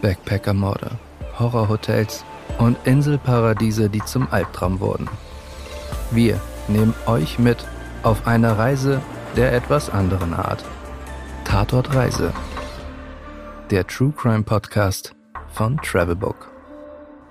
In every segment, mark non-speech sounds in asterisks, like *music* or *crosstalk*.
Backpackermorde, Horrorhotels und Inselparadiese, die zum Albtraum wurden. Wir nehmen euch mit auf eine Reise der etwas anderen Art. Tatort Reise. Der True Crime Podcast von Travelbook.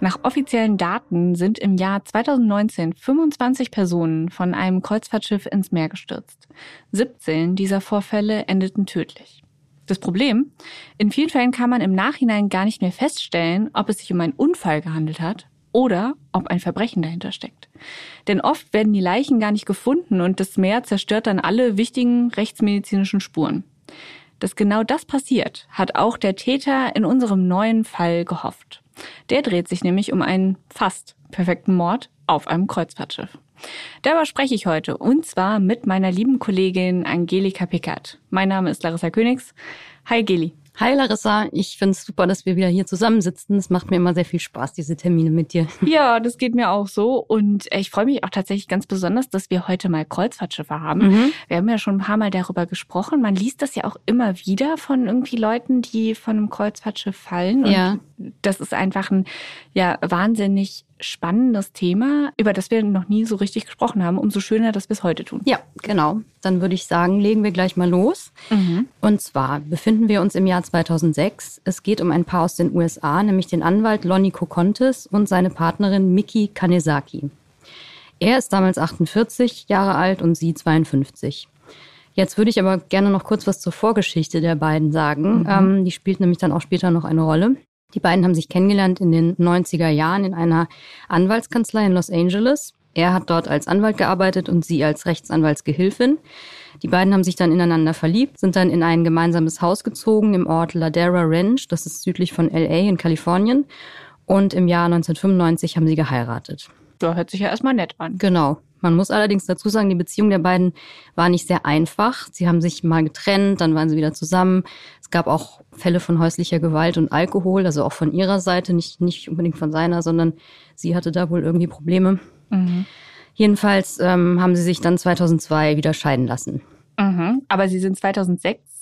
Nach offiziellen Daten sind im Jahr 2019 25 Personen von einem Kreuzfahrtschiff ins Meer gestürzt. 17 dieser Vorfälle endeten tödlich. Das Problem? In vielen Fällen kann man im Nachhinein gar nicht mehr feststellen, ob es sich um einen Unfall gehandelt hat oder ob ein Verbrechen dahinter steckt. Denn oft werden die Leichen gar nicht gefunden und das Meer zerstört dann alle wichtigen rechtsmedizinischen Spuren. Dass genau das passiert, hat auch der Täter in unserem neuen Fall gehofft. Der dreht sich nämlich um einen fast perfekten Mord auf einem Kreuzfahrtschiff. Darüber spreche ich heute und zwar mit meiner lieben Kollegin Angelika Pickert. Mein Name ist Larissa Königs. Hi Geli. Hi Larissa, ich finde es super, dass wir wieder hier zusammensitzen. Es macht mir immer sehr viel Spaß, diese Termine mit dir. *laughs* Ja, das geht mir auch so. Und ich freue mich auch tatsächlich ganz besonders, dass wir heute mal Kreuzfahrtschiffe haben. Mhm. Wir haben ja schon ein paar Mal darüber gesprochen. Man liest das ja auch immer wieder von irgendwie Leuten, die von einem Kreuzfahrtschiff fallen. Und ja. das ist einfach ein ja wahnsinnig spannendes Thema, über das wir noch nie so richtig gesprochen haben. Umso schöner, dass wir es heute tun. Ja, genau. Dann würde ich sagen, legen wir gleich mal los. Mhm. Und zwar befinden wir uns im Jahr 2006. Es geht um ein Paar aus den USA, nämlich den Anwalt Lonnie Kokontes und seine Partnerin Miki Kanezaki. Er ist damals 48 Jahre alt und sie 52. Jetzt würde ich aber gerne noch kurz was zur Vorgeschichte der beiden sagen. Mhm. Ähm, die spielt nämlich dann auch später noch eine Rolle. Die beiden haben sich kennengelernt in den 90er Jahren in einer Anwaltskanzlei in Los Angeles. Er hat dort als Anwalt gearbeitet und sie als Rechtsanwaltsgehilfin. Die beiden haben sich dann ineinander verliebt, sind dann in ein gemeinsames Haus gezogen im Ort Ladera Ranch, das ist südlich von LA in Kalifornien. Und im Jahr 1995 haben sie geheiratet. Ja, hört sich ja erstmal nett an. Genau. Man muss allerdings dazu sagen, die Beziehung der beiden war nicht sehr einfach. Sie haben sich mal getrennt, dann waren sie wieder zusammen. Es gab auch Fälle von häuslicher Gewalt und Alkohol, also auch von ihrer Seite, nicht, nicht unbedingt von seiner, sondern sie hatte da wohl irgendwie Probleme. Mhm. Jedenfalls ähm, haben sie sich dann 2002 wieder scheiden lassen. Mhm. Aber sie sind 2006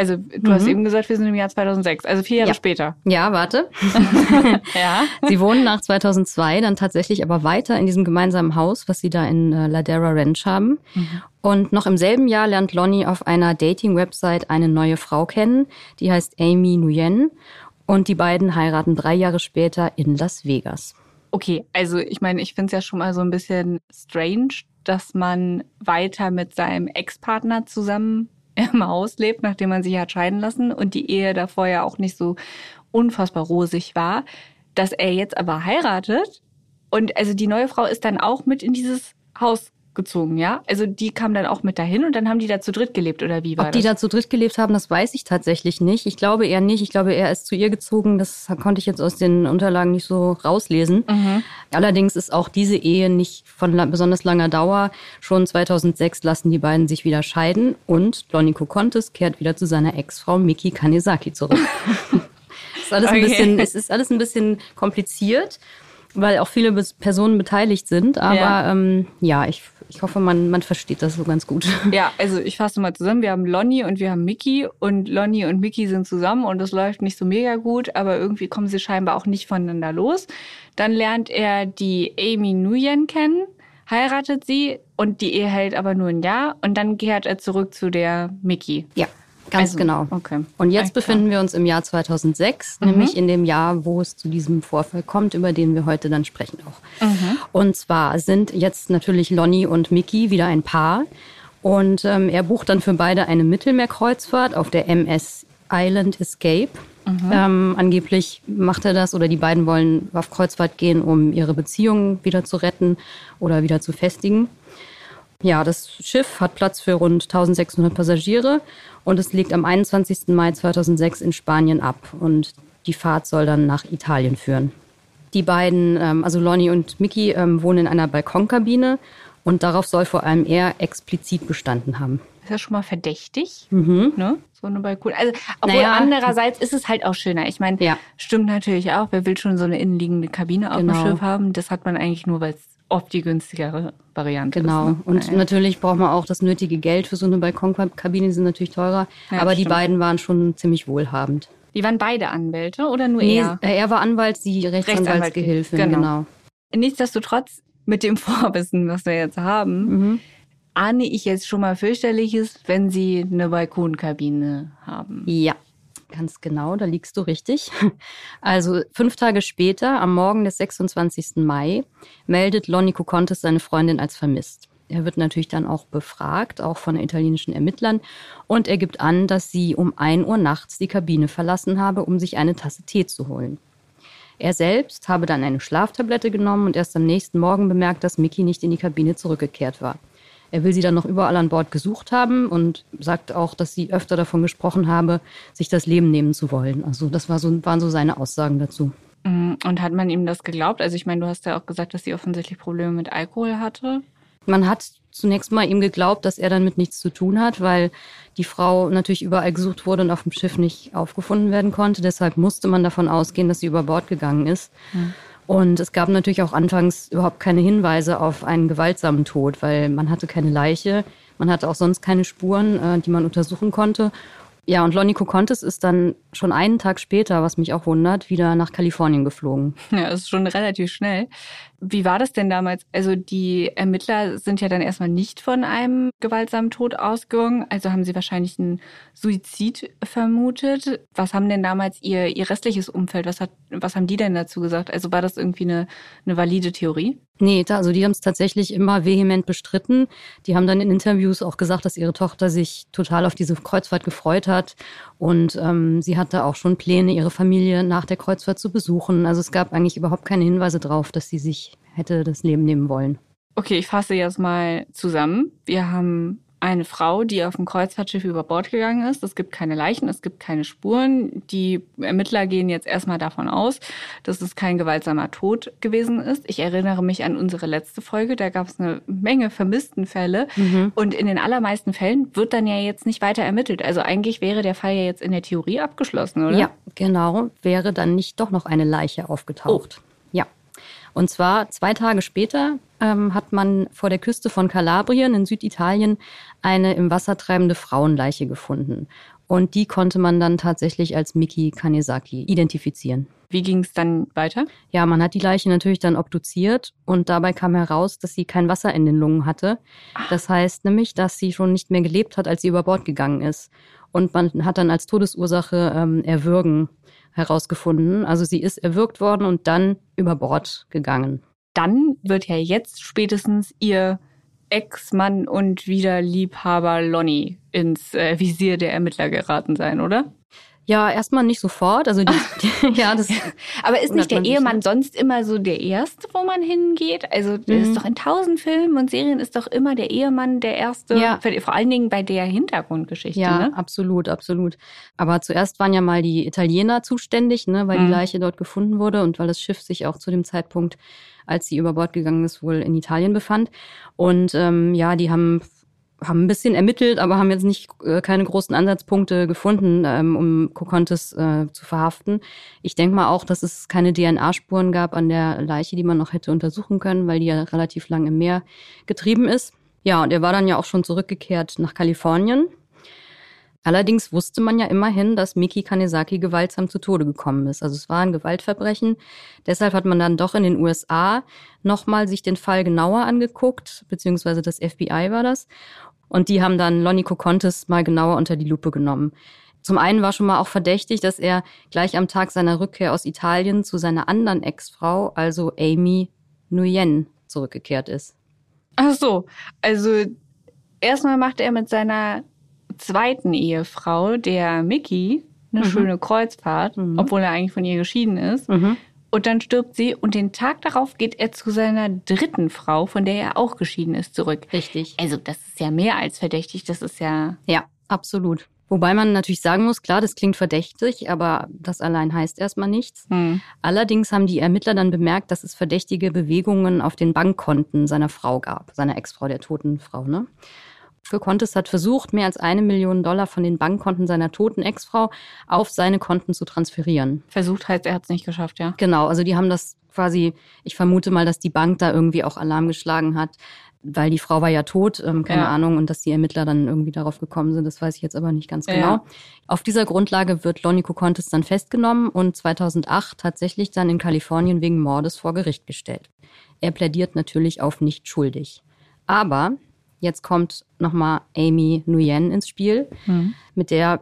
also du mhm. hast eben gesagt, wir sind im Jahr 2006, also vier Jahre ja. später. Ja, warte. *laughs* ja. Sie wohnen nach 2002 dann tatsächlich aber weiter in diesem gemeinsamen Haus, was sie da in äh, Ladera Ranch haben. Mhm. Und noch im selben Jahr lernt Lonnie auf einer Dating-Website eine neue Frau kennen, die heißt Amy Nguyen. Und die beiden heiraten drei Jahre später in Las Vegas. Okay, also ich meine, ich finde es ja schon mal so ein bisschen strange, dass man weiter mit seinem Ex-Partner zusammen im Haus lebt, nachdem man sich hat scheiden lassen und die Ehe davor ja auch nicht so unfassbar rosig war, dass er jetzt aber heiratet. Und also die neue Frau ist dann auch mit in dieses Haus gezogen, ja? Also die kam dann auch mit dahin und dann haben die da zu dritt gelebt oder wie war Ob das? die da zu dritt gelebt haben, das weiß ich tatsächlich nicht. Ich glaube eher nicht. Ich glaube, er ist zu ihr gezogen. Das konnte ich jetzt aus den Unterlagen nicht so rauslesen. Mhm. Allerdings ist auch diese Ehe nicht von besonders langer Dauer. Schon 2006 lassen die beiden sich wieder scheiden und Lonnie Kokontes kehrt wieder zu seiner Ex-Frau Miki Kanezaki zurück. *laughs* ist alles okay. ein bisschen, es ist alles ein bisschen kompliziert weil auch viele Personen beteiligt sind. Aber ja, ähm, ja ich, ich hoffe, man, man versteht das so ganz gut. *laughs* Ja, also ich fasse mal zusammen. Wir haben Lonnie und wir haben Mickey und Lonnie und Mickey sind zusammen und das läuft nicht so mega gut, aber irgendwie kommen sie scheinbar auch nicht voneinander los. Dann lernt er die Amy Nguyen kennen, heiratet sie und die Ehe hält aber nur ein Jahr und dann kehrt er zurück zu der Mickey. Ja. Ganz also, genau. Okay. Und jetzt befinden wir uns im Jahr 2006, mhm. nämlich in dem Jahr, wo es zu diesem Vorfall kommt, über den wir heute dann sprechen auch. Mhm. Und zwar sind jetzt natürlich Lonnie und Mickey wieder ein Paar. Und ähm, er bucht dann für beide eine Mittelmeerkreuzfahrt auf der MS Island Escape. Mhm. Ähm, angeblich macht er das oder die beiden wollen auf Kreuzfahrt gehen, um ihre Beziehung wieder zu retten oder wieder zu festigen. Ja, das Schiff hat Platz für rund 1600 Passagiere und es legt am 21. Mai 2006 in Spanien ab und die Fahrt soll dann nach Italien führen. Die beiden, ähm, also Lonnie und Mickey, ähm, wohnen in einer Balkonkabine und darauf soll vor allem er explizit bestanden haben. Ist ja schon mal verdächtig, mhm. ne? So eine Balkon. Also, obwohl naja. andererseits ist es halt auch schöner. Ich meine, ja. stimmt natürlich auch. Wer will schon so eine innenliegende Kabine auf genau. dem Schiff haben? Das hat man eigentlich nur, weil es oft die günstigere Variante genau. ist. Genau. Und ja. natürlich braucht man auch das nötige Geld für so eine Balkonkabine, die sind natürlich teurer. Ja, aber die beiden waren schon ziemlich wohlhabend. Die waren beide Anwälte oder nur nee, er? Er war Anwalt, sie Rechtsanwaltsgehilfin, genau. genau. Nichtsdestotrotz, mit dem *laughs* Vorwissen, was wir jetzt haben, mhm. ahne ich jetzt schon mal fürchterliches, wenn sie eine Balkonkabine haben. Ja, Ganz genau, da liegst du richtig. Also fünf Tage später, am Morgen des 26. Mai, meldet Lonnie Contes seine Freundin als vermisst. Er wird natürlich dann auch befragt, auch von italienischen Ermittlern, und er gibt an, dass sie um 1 Uhr nachts die Kabine verlassen habe, um sich eine Tasse Tee zu holen. Er selbst habe dann eine Schlaftablette genommen und erst am nächsten Morgen bemerkt, dass Mickey nicht in die Kabine zurückgekehrt war. Er will sie dann noch überall an Bord gesucht haben und sagt auch, dass sie öfter davon gesprochen habe, sich das Leben nehmen zu wollen. Also das war so, waren so seine Aussagen dazu. Mhm. Und hat man ihm das geglaubt? Also ich meine, du hast ja auch gesagt, dass sie offensichtlich Probleme mit Alkohol hatte. Man hat zunächst mal ihm geglaubt, dass er damit nichts zu tun hat, weil die Frau natürlich überall gesucht wurde und auf dem Schiff nicht aufgefunden werden konnte. Deshalb musste man davon ausgehen, dass sie über Bord gegangen ist. Mhm. Und es gab natürlich auch anfangs überhaupt keine Hinweise auf einen gewaltsamen Tod, weil man hatte keine Leiche, man hatte auch sonst keine Spuren, äh, die man untersuchen konnte. Ja, und Lonnie Contes ist dann schon einen Tag später, was mich auch wundert, wieder nach Kalifornien geflogen. Ja, das ist schon relativ schnell. Wie war das denn damals? Also die Ermittler sind ja dann erstmal nicht von einem gewaltsamen Tod ausgegangen. Also haben sie wahrscheinlich einen Suizid vermutet. Was haben denn damals ihr, ihr restliches Umfeld, was, hat, was haben die denn dazu gesagt? Also war das irgendwie eine, eine valide Theorie? Nee, also die haben es tatsächlich immer vehement bestritten. Die haben dann in Interviews auch gesagt, dass ihre Tochter sich total auf diese Kreuzfahrt gefreut hat. Und ähm, sie hatte auch schon Pläne, ihre Familie nach der Kreuzfahrt zu besuchen. Also es gab eigentlich überhaupt keine Hinweise darauf, dass sie sich hätte das Leben nehmen wollen. Okay, ich fasse jetzt mal zusammen. Wir haben eine Frau, die auf dem Kreuzfahrtschiff über Bord gegangen ist. Es gibt keine Leichen, es gibt keine Spuren. Die Ermittler gehen jetzt erstmal davon aus, dass es kein gewaltsamer Tod gewesen ist. Ich erinnere mich an unsere letzte Folge, da gab es eine Menge vermissten Fälle. Mhm. Und in den allermeisten Fällen wird dann ja jetzt nicht weiter ermittelt. Also eigentlich wäre der Fall ja jetzt in der Theorie abgeschlossen, oder? Ja, genau. Wäre dann nicht doch noch eine Leiche aufgetaucht. Oh. Und zwar zwei Tage später ähm, hat man vor der Küste von Kalabrien in Süditalien eine im Wasser treibende Frauenleiche gefunden. Und die konnte man dann tatsächlich als Miki Kanesaki identifizieren. Wie ging es dann weiter? Ja, man hat die Leiche natürlich dann obduziert und dabei kam heraus, dass sie kein Wasser in den Lungen hatte. Ach. Das heißt nämlich, dass sie schon nicht mehr gelebt hat, als sie über Bord gegangen ist. Und man hat dann als Todesursache ähm, Erwürgen herausgefunden. Also sie ist erwürgt worden und dann über Bord gegangen. Dann wird ja jetzt spätestens ihr Ex-Mann und wieder Liebhaber Lonnie ins äh, Visier der Ermittler geraten sein, oder? Ja, erstmal nicht sofort. Also die, die, *laughs* *laughs* ja, das Aber ist nicht der Ehemann sonst immer so der Erste, wo man hingeht? Also das mhm. ist doch in tausend Filmen und Serien ist doch immer der Ehemann der Erste. Ja. Vor allen Dingen bei der Hintergrundgeschichte. Ja, ne? absolut, absolut. Aber zuerst waren ja mal die Italiener zuständig, ne, weil mhm. die Leiche dort gefunden wurde und weil das Schiff sich auch zu dem Zeitpunkt, als sie über Bord gegangen ist, wohl in Italien befand. Und ähm, ja, die haben haben ein bisschen ermittelt, aber haben jetzt nicht äh, keine großen Ansatzpunkte gefunden, ähm, um Kokontes äh, zu verhaften. Ich denke mal auch, dass es keine DNA-Spuren gab an der Leiche, die man noch hätte untersuchen können, weil die ja relativ lang im Meer getrieben ist. Ja, und er war dann ja auch schon zurückgekehrt nach Kalifornien. Allerdings wusste man ja immerhin, dass Miki Kanesaki gewaltsam zu Tode gekommen ist. Also es war ein Gewaltverbrechen. Deshalb hat man dann doch in den USA nochmal sich den Fall genauer angeguckt, beziehungsweise das FBI war das. Und die haben dann Lonnie Cocontes mal genauer unter die Lupe genommen. Zum einen war schon mal auch verdächtig, dass er gleich am Tag seiner Rückkehr aus Italien zu seiner anderen Ex-Frau, also Amy Nguyen, zurückgekehrt ist. Ach so, also erstmal macht er mit seiner zweiten Ehefrau, der Mickey, eine mhm. schöne Kreuzfahrt, mhm. obwohl er eigentlich von ihr geschieden ist. Mhm. Und dann stirbt sie und den Tag darauf geht er zu seiner dritten Frau, von der er auch geschieden ist, zurück. Richtig. Also das ist ja mehr als verdächtig, das ist ja... Ja, absolut. Wobei man natürlich sagen muss, klar, das klingt verdächtig, aber das allein heißt erstmal nichts. Hm. Allerdings haben die Ermittler dann bemerkt, dass es verdächtige Bewegungen auf den Bankkonten seiner Frau gab, seiner Ex-Frau, der toten Frau. Ne? Für Contes hat versucht, mehr als eine Million Dollar von den Bankkonten seiner toten Ex-Frau auf seine Konten zu transferieren. Versucht heißt, er hat es nicht geschafft, ja? Genau, also die haben das quasi, ich vermute mal, dass die Bank da irgendwie auch Alarm geschlagen hat. weil die Frau war ja tot, ähm, keine ja. Ahnung, und dass die Ermittler dann irgendwie darauf gekommen sind, das weiß ich jetzt aber nicht ganz genau. Ja. Auf dieser Grundlage wird Lonnie Contes dann festgenommen und 2008 tatsächlich dann in Kalifornien wegen Mordes vor Gericht gestellt. Er plädiert natürlich auf nicht schuldig. Aber jetzt kommt nochmal Amy Nguyen ins Spiel, mhm. mit der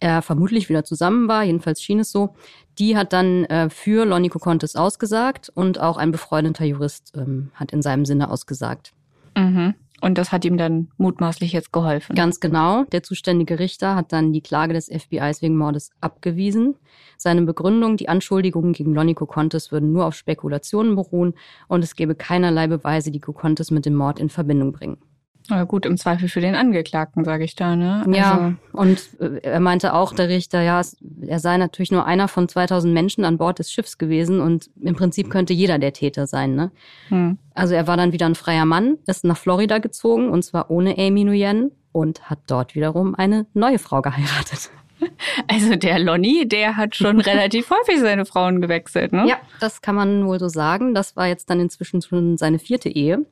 er vermutlich wieder zusammen war, jedenfalls schien es so. Die hat dann äh, für Lonnie Contes ausgesagt und auch ein befreundeter Jurist ähm, hat in seinem Sinne ausgesagt. Mhm. Und das hat ihm dann mutmaßlich jetzt geholfen. Ganz genau. Der zuständige Richter hat dann die Klage des FBIs wegen Mordes abgewiesen. Seine Begründung, die Anschuldigungen gegen Lonnie Contes würden nur auf Spekulationen beruhen und es gebe keinerlei Beweise, die Contes mit dem Mord in Verbindung bringen. Na gut, im Zweifel für den Angeklagten, sage ich da, ne? Also ja, und äh, er meinte auch, der Richter, ja, er sei natürlich nur einer von 2000 Menschen an Bord des Schiffs gewesen und im Prinzip könnte jeder der Täter sein, ne? Hm. Also er war dann wieder ein freier Mann, ist nach Florida gezogen und zwar ohne Amy Nguyen und hat dort wiederum eine neue Frau geheiratet. *laughs* Also der Lonnie, der hat schon *laughs* relativ häufig seine Frauen gewechselt, ne? Ja, das kann man wohl so sagen. Das war jetzt dann inzwischen schon seine vierte Ehe.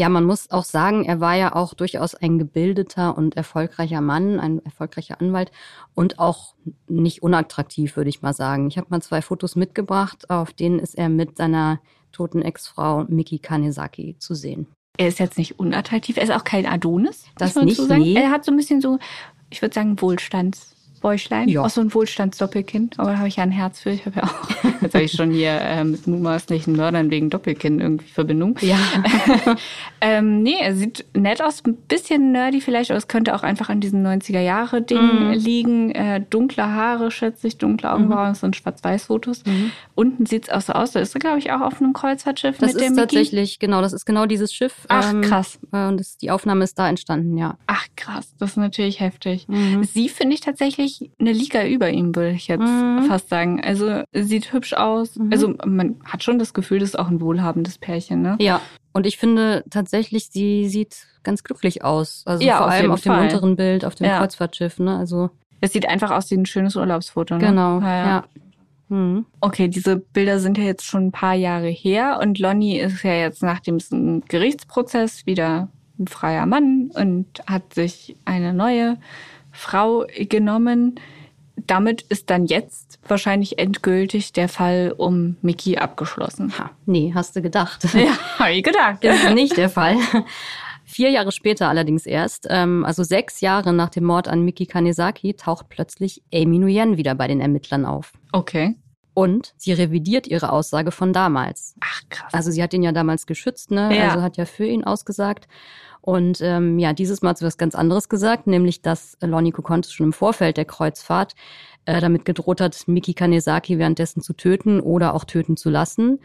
Ja, man muss auch sagen, er war ja auch durchaus ein gebildeter und erfolgreicher Mann, ein erfolgreicher Anwalt und auch nicht unattraktiv, würde ich mal sagen. Ich habe mal zwei Fotos mitgebracht, auf denen ist er mit seiner toten Ex-Frau Miki Kanesaki zu sehen. Er ist jetzt nicht unattraktiv, er ist auch kein Adonis. Das nicht, so nee. Er hat so ein bisschen so, ich würde sagen, Wohlstands Bäuchlein, ja. auch so ein Wohlstandsdoppelkind. Aber da habe ich ja ein Herz für. Ich habe ja auch, *laughs* jetzt habe ich schon hier äh, mit mutmaßlichen Mördern wegen Doppelkind irgendwie Verbindung. Ja. *laughs* ähm, nee, er sieht nett aus, ein bisschen nerdy vielleicht, aber es könnte auch einfach an diesem 90er-Jahre-Ding mhm. liegen. Äh, dunkle Haare, schätze ich, dunkle Augenbrauen, mhm. das sind Schwarz-Weiß-Fotos. Mhm. Unten sieht es auch so aus, da ist er, glaube ich, auch auf einem Kreuzfahrtschiff das mit ist tatsächlich, genau, das ist genau dieses Schiff. Ach, ähm, krass. Äh, und das, die Aufnahme ist da entstanden, ja. Ach, krass, das ist natürlich heftig. Mhm. Sie finde ich tatsächlich wirklich eine Liga über ihm, würde ich jetzt mhm. fast sagen. Also sieht hübsch aus. Mhm. Also man hat schon das Gefühl, das ist auch ein wohlhabendes Pärchen, ne? Ja. Und ich finde tatsächlich, sie sieht ganz glücklich aus. Also ja, vor auf allem auf dem Fall. unteren Bild, auf dem ja. Kreuzfahrtschiff, ne? Also. Es sieht einfach aus wie ein schönes Urlaubsfoto, ne? Genau, ja. ja. Mhm. Okay, diese Bilder sind ja jetzt schon ein paar Jahre her und Lonnie ist ja jetzt nach dem Gerichtsprozess wieder ein freier Mann und hat sich eine neue Frau genommen. Damit ist dann jetzt wahrscheinlich endgültig der Fall um Miki abgeschlossen. Ha, nee, hast du gedacht. *laughs* Ja, habe ich gedacht. ist nicht der Fall. Vier Jahre später allerdings erst, ähm, also sechs Jahre nach dem Mord an Miki Kanesaki, taucht plötzlich Amy Nguyen wieder bei den Ermittlern auf. Okay. Und sie revidiert ihre Aussage von damals. Ach krass. Also sie hat ihn ja damals geschützt, ne? Ja. Also hat ja für ihn ausgesagt. Und ähm, ja, dieses Mal hat sie was ganz anderes gesagt, nämlich dass Lonnie Kokontes schon im Vorfeld der Kreuzfahrt äh, damit gedroht hat, Miki Kanesaki währenddessen zu töten oder auch töten zu lassen.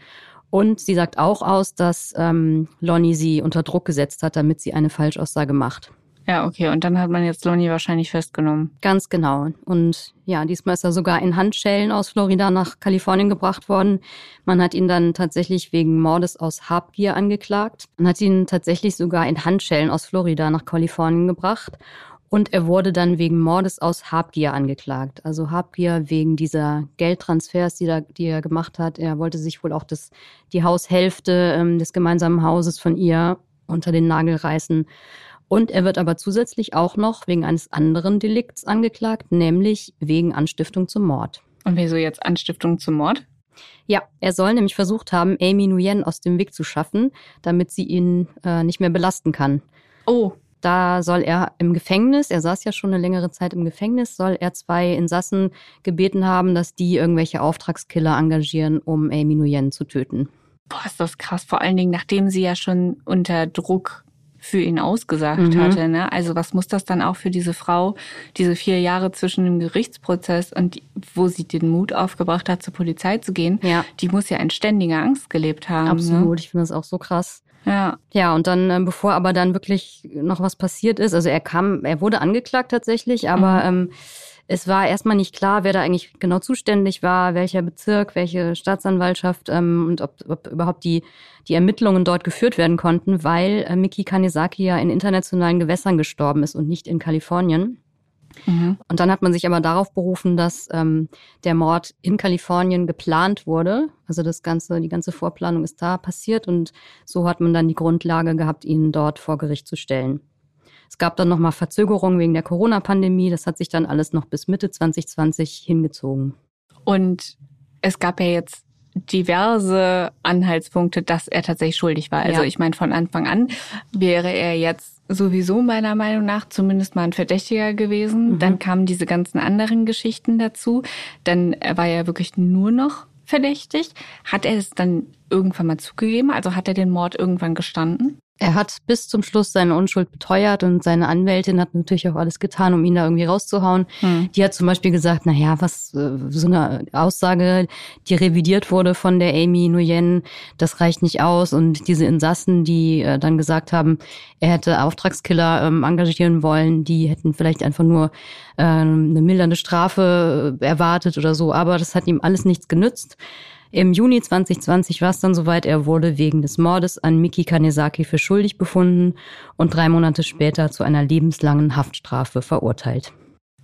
Und sie sagt auch aus, dass ähm, Lonnie sie unter Druck gesetzt hat, damit sie eine Falschaussage macht. Ja, okay. Und dann hat man jetzt Lonnie wahrscheinlich festgenommen. Ganz genau. Und ja, diesmal ist er sogar in Handschellen aus Florida nach Kalifornien gebracht worden. Man hat ihn dann tatsächlich wegen Mordes aus Habgier angeklagt. Man hat ihn tatsächlich sogar in Handschellen aus Florida nach Kalifornien gebracht. Und er wurde dann wegen Mordes aus Habgier angeklagt. Also Habgier wegen dieser Geldtransfers, die, da, die er gemacht hat. Er wollte sich wohl auch das, die Haushälfte ähm, des gemeinsamen Hauses von ihr unter den Nagel reißen. Und er wird aber zusätzlich auch noch wegen eines anderen Delikts angeklagt, nämlich wegen Anstiftung zum Mord. Und wieso jetzt Anstiftung zum Mord? Ja, er soll nämlich versucht haben, Amy Nguyen aus dem Weg zu schaffen, damit sie ihn äh, nicht mehr belasten kann. Oh. Da soll er im Gefängnis, er saß ja schon eine längere Zeit im Gefängnis, soll er zwei Insassen gebeten haben, dass die irgendwelche Auftragskiller engagieren, um Amy Nguyen zu töten. Boah, ist das krass. Vor allen Dingen, nachdem sie ja schon unter Druck für ihn ausgesagt mhm. hatte. Ne? Also was muss das dann auch für diese Frau, diese vier Jahre zwischen dem Gerichtsprozess und wo sie den Mut aufgebracht hat, zur Polizei zu gehen, ja. die muss ja in ständiger Angst gelebt haben. Ne? Absolut, ne? ich finde das auch so krass. Ja. Ja, und dann, ähm, bevor aber dann wirklich noch was passiert ist, also er kam, er wurde angeklagt tatsächlich, aber mhm. ähm, es war erstmal nicht klar, wer da eigentlich genau zuständig war, welcher Bezirk, welche Staatsanwaltschaft ähm, und ob, ob überhaupt die, die Ermittlungen dort geführt werden konnten, weil äh, Miki Kanesaki ja in internationalen Gewässern gestorben ist und nicht in Kalifornien. Mhm. Und dann hat man sich aber darauf berufen, dass ähm, der Mord in Kalifornien geplant wurde. Also das ganze, die ganze Vorplanung ist da passiert und so hat man dann die Grundlage gehabt, ihn dort vor Gericht zu stellen. Es gab dann nochmal Verzögerungen wegen der Corona-Pandemie. Das hat sich dann alles noch bis Mitte 2020 hingezogen. Und es gab ja jetzt diverse Anhaltspunkte, dass er tatsächlich schuldig war. Also ja. ich meine, von Anfang an wäre er jetzt sowieso meiner Meinung nach zumindest mal ein Verdächtiger gewesen. Mhm. Dann kamen diese ganzen anderen Geschichten dazu. Dann war er wirklich nur noch verdächtig. Hat er es dann irgendwann mal zugegeben? Also hat er den Mord irgendwann gestanden? Er hat bis zum Schluss seine Unschuld beteuert und seine Anwältin hat natürlich auch alles getan, um ihn da irgendwie rauszuhauen. Hm. Die hat zum Beispiel gesagt, na ja, was, äh, so eine Aussage, die revidiert wurde von der Amy Nguyen, das reicht nicht aus. Und diese Insassen, die äh, dann gesagt haben, er hätte Auftragskiller ähm, engagieren wollen, die hätten vielleicht einfach nur ähm, eine mildernde Strafe äh, erwartet oder so. Aber das hat ihm alles nichts genützt. Im Juni 2020 war es dann soweit, er wurde wegen des Mordes an Miki Kanesaki für schuldig befunden und drei Monate später zu einer lebenslangen Haftstrafe verurteilt.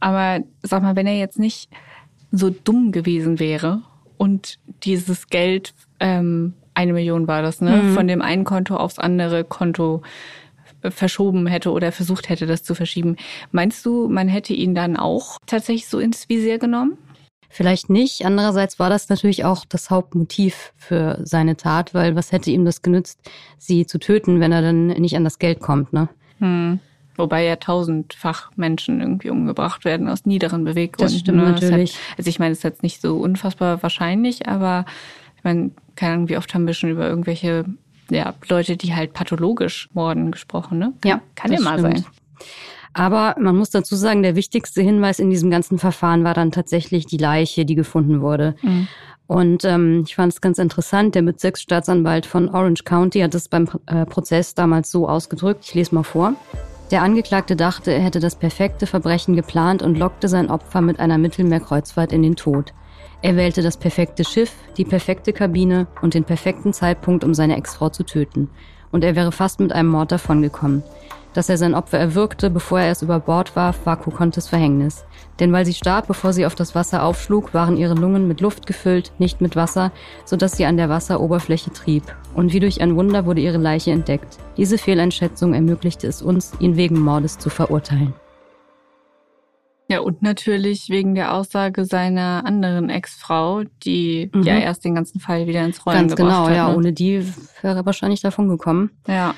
Aber sag mal, wenn er jetzt nicht so dumm gewesen wäre und dieses Geld, ähm, eine Million war das, ne, mhm. von dem einen Konto aufs andere Konto verschoben hätte oder versucht hätte, das zu verschieben. Meinst du, man hätte ihn dann auch tatsächlich so ins Visier genommen? Vielleicht nicht. Andererseits war das natürlich auch das Hauptmotiv für seine Tat, weil was hätte ihm das genützt, sie zu töten, wenn er dann nicht an das Geld kommt, ne? Hm. Wobei ja tausendfach Menschen irgendwie umgebracht werden aus niederen Beweggründen. Das stimmt ne? natürlich. Hat, also ich meine, es ist jetzt nicht so unfassbar wahrscheinlich, aber ich meine, keine Ahnung, wie oft haben wir schon über irgendwelche ja, Leute, die halt pathologisch morden gesprochen, ne? Ja, kann ja mal sein. Aber man muss dazu sagen, der wichtigste Hinweis in diesem ganzen Verfahren war dann tatsächlich die Leiche, die gefunden wurde. Mhm. Und ähm, ich fand es ganz interessant, der Bezirksstaatsanwalt von Orange County hat es beim äh, Prozess damals so ausgedrückt. Ich lese mal vor. Der Angeklagte dachte, er hätte das perfekte Verbrechen geplant und lockte sein Opfer mit einer Mittelmeerkreuzfahrt in den Tod. Er wählte das perfekte Schiff, die perfekte Kabine und den perfekten Zeitpunkt, um seine Ex-Frau zu töten. Und er wäre fast mit einem Mord davongekommen. Dass er sein Opfer erwürgte, bevor er es über Bord warf, war Kokontes Verhängnis. Denn weil sie starb, bevor sie auf das Wasser aufschlug, waren ihre Lungen mit Luft gefüllt, nicht mit Wasser, sodass sie an der Wasseroberfläche trieb. Und wie durch ein Wunder wurde ihre Leiche entdeckt. Diese Fehleinschätzung ermöglichte es uns, ihn wegen Mordes zu verurteilen. Ja, und natürlich wegen der Aussage seiner anderen Ex-Frau, die mhm. ja erst den ganzen Fall wieder ins Rollen Ganz gebracht genau, hat. Ganz genau, ja. Ohne die wäre er wahrscheinlich davon gekommen. Ja.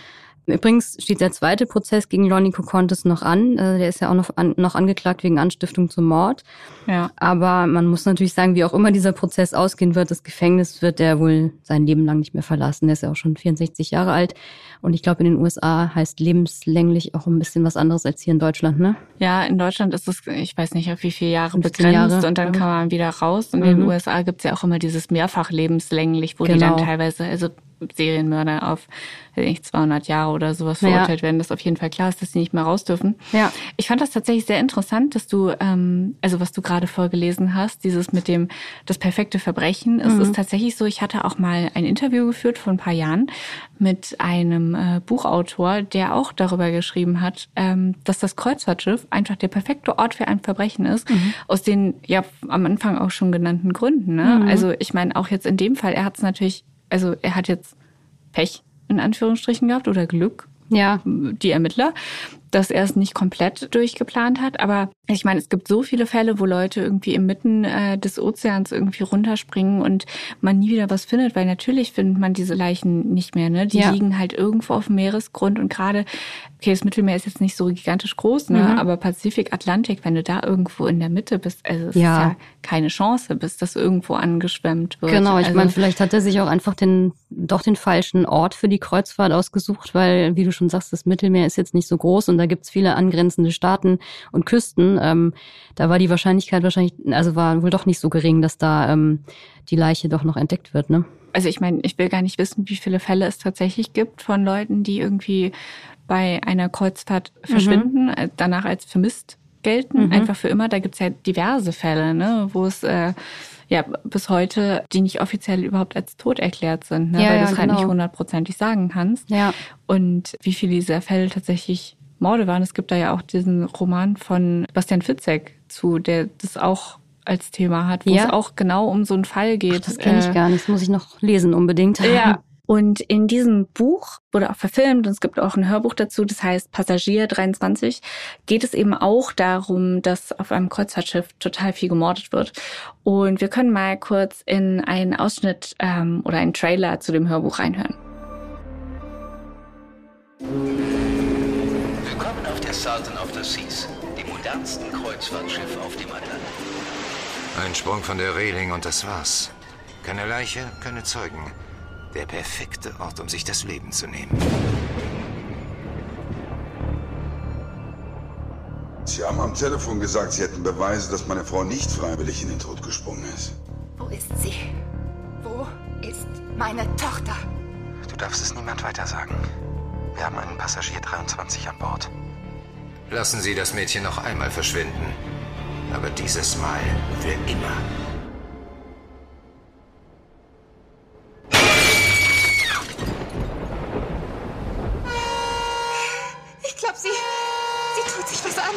Übrigens steht der zweite Prozess gegen Lonnie Cocontes noch an. Äh, der ist ja auch noch, an, noch angeklagt wegen Anstiftung zum Mord. Ja. Aber man muss natürlich sagen, wie auch immer dieser Prozess ausgehen wird, das Gefängnis wird er wohl sein Leben lang nicht mehr verlassen. Der ist ja auch schon 64 Jahre alt. Und ich glaube, in den USA heißt lebenslänglich auch ein bisschen was anderes als hier in Deutschland, ne? Ja, in Deutschland ist es, ich weiß nicht, auf wie viele Jahre begrenzt Jahre. und dann kann man wieder raus. Und mhm. in den USA gibt es ja auch immer dieses mehrfach lebenslänglich, wo genau. die dann genau. teilweise, also Serienmörder auf nicht 200 Jahre oder sowas verurteilt ja. werden, dass auf jeden Fall klar ist, dass sie nicht mehr raus dürfen. Ja. Ich fand das tatsächlich sehr interessant, dass du, ähm, also was du gerade vorgelesen hast, dieses mit dem das perfekte Verbrechen. Es mhm. ist tatsächlich so, ich hatte auch mal ein Interview geführt vor ein paar Jahren mit einem äh, Buchautor, der auch darüber geschrieben hat, ähm, dass das Kreuzfahrtschiff einfach der perfekte Ort für ein Verbrechen ist, mhm. aus den ja am Anfang auch schon genannten Gründen. Ne? Mhm. Also ich meine, auch jetzt in dem Fall, er hat es natürlich also er hat jetzt Pech in Anführungsstrichen gehabt oder Glück. Ja. Die Ermittler dass er es nicht komplett durchgeplant hat. Aber ich meine, es gibt so viele Fälle, wo Leute irgendwie inmitten äh, des Ozeans irgendwie runterspringen und man nie wieder was findet, weil natürlich findet man diese Leichen nicht mehr. Ne? Die ja. liegen halt irgendwo auf dem Meeresgrund und gerade, okay, das Mittelmeer ist jetzt nicht so gigantisch groß, ne? Mhm. aber Pazifik, Atlantik, wenn du da irgendwo in der Mitte bist, also es ja. ist ja keine Chance, bis das irgendwo angeschwemmt wird. Genau, ich also, meine, vielleicht hat er sich auch einfach den doch den falschen Ort für die Kreuzfahrt ausgesucht, weil, wie du schon sagst, das Mittelmeer ist jetzt nicht so groß und da gibt's viele angrenzende Staaten und Küsten. Ähm, da war die Wahrscheinlichkeit wahrscheinlich, also war wohl doch nicht so gering, dass da ähm, die Leiche doch noch entdeckt wird, ne? Also ich meine, ich will gar nicht wissen, wie viele Fälle es tatsächlich gibt von Leuten, die irgendwie bei einer Kreuzfahrt mhm. verschwinden, mhm. danach als vermisst gelten, mhm. einfach für immer. Da gibt's ja diverse Fälle, ne, wo es äh, ja bis heute, die nicht offiziell überhaupt als tot erklärt sind, ne, ja, weil du es ja, halt nicht genau. hundertprozentig sagen kannst. Ja. Und wie viele dieser Fälle tatsächlich Morde waren. Es gibt da ja auch diesen Roman von Bastian Fitzek zu, der das auch als Thema hat, wo ja. es auch genau um so einen Fall geht. Ach, das kenne ich äh, gar nicht, das muss ich noch lesen unbedingt. Ja. *laughs* Und in diesem Buch wurde auch verfilmt und es gibt auch ein Hörbuch dazu, das heißt Passagier 23, geht es eben auch darum, dass auf einem Kreuzfahrtschiff total viel gemordet wird. Und wir können mal kurz in einen Ausschnitt ähm, oder einen Trailer zu dem Hörbuch reinhören. Willkommen auf der Sultan of the Seas, dem modernsten Kreuzfahrtschiff auf dem Atlantik. Ein Sprung von der Reling und das war's. Keine Leiche, keine Zeugen. Der perfekte Ort, um sich das Leben zu nehmen. Sie haben am Telefon gesagt, Sie hätten Beweise, dass meine Frau nicht freiwillig in den Tod gesprungen ist. Wo ist sie? Wo ist meine Tochter? Du darfst es niemand weiter sagen. Wir haben einen Passagier 23 an Bord. Lassen Sie das Mädchen noch einmal verschwinden. Aber dieses Mal für immer. Ich glaube, sie. Sie tut sich was an.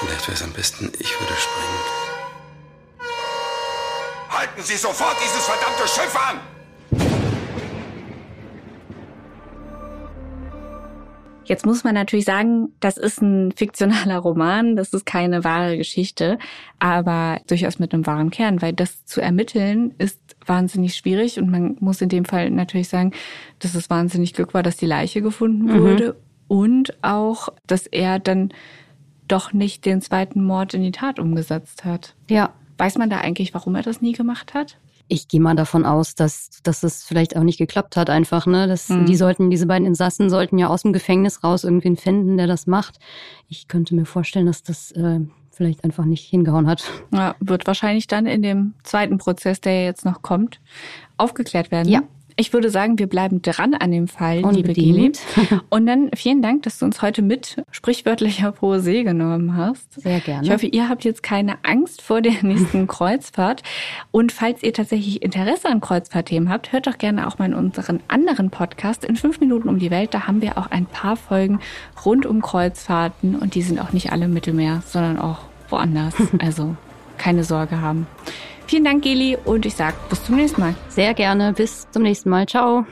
Vielleicht wäre es am besten, ich würde springen. Halten Sie sofort dieses verdammte Schiff an! Jetzt muss man natürlich sagen, das ist ein fiktionaler Roman, das ist keine wahre Geschichte, aber durchaus mit einem wahren Kern, weil das zu ermitteln ist wahnsinnig schwierig und man muss in dem Fall natürlich sagen, dass es wahnsinnig Glück war, dass die Leiche gefunden mhm. wurde und auch, dass er dann doch nicht den zweiten Mord in die Tat umgesetzt hat. Ja. Weiß man da eigentlich, warum er das nie gemacht hat? Ich gehe mal davon aus, dass, dass es vielleicht auch nicht geklappt hat, einfach, ne? Das, mhm. Die sollten, diese beiden Insassen sollten ja aus dem Gefängnis raus irgendwen finden, der das macht. Ich könnte mir vorstellen, dass das äh, vielleicht einfach nicht hingehauen hat. Ja, wird wahrscheinlich dann in dem zweiten Prozess, der jetzt noch kommt, aufgeklärt werden. Ja. Ich würde sagen, wir bleiben dran an dem Fall, Unbedingt. liebe Geli. Und dann vielen Dank, dass du uns heute mit sprichwörtlicher Poesie genommen hast. Sehr gerne. Ich hoffe, ihr habt jetzt keine Angst vor der *laughs* nächsten Kreuzfahrt. Und falls ihr tatsächlich Interesse an Kreuzfahrtthemen habt, hört doch gerne auch mal in unseren anderen Podcast in fünf Minuten um die Welt. Da haben wir auch ein paar Folgen rund um Kreuzfahrten und die sind auch nicht alle im Mittelmeer, sondern auch woanders. *laughs* Also keine Sorge haben. Vielen Dank, Geli, und ich sage bis zum nächsten Mal. Sehr gerne. Bis zum nächsten Mal. Ciao.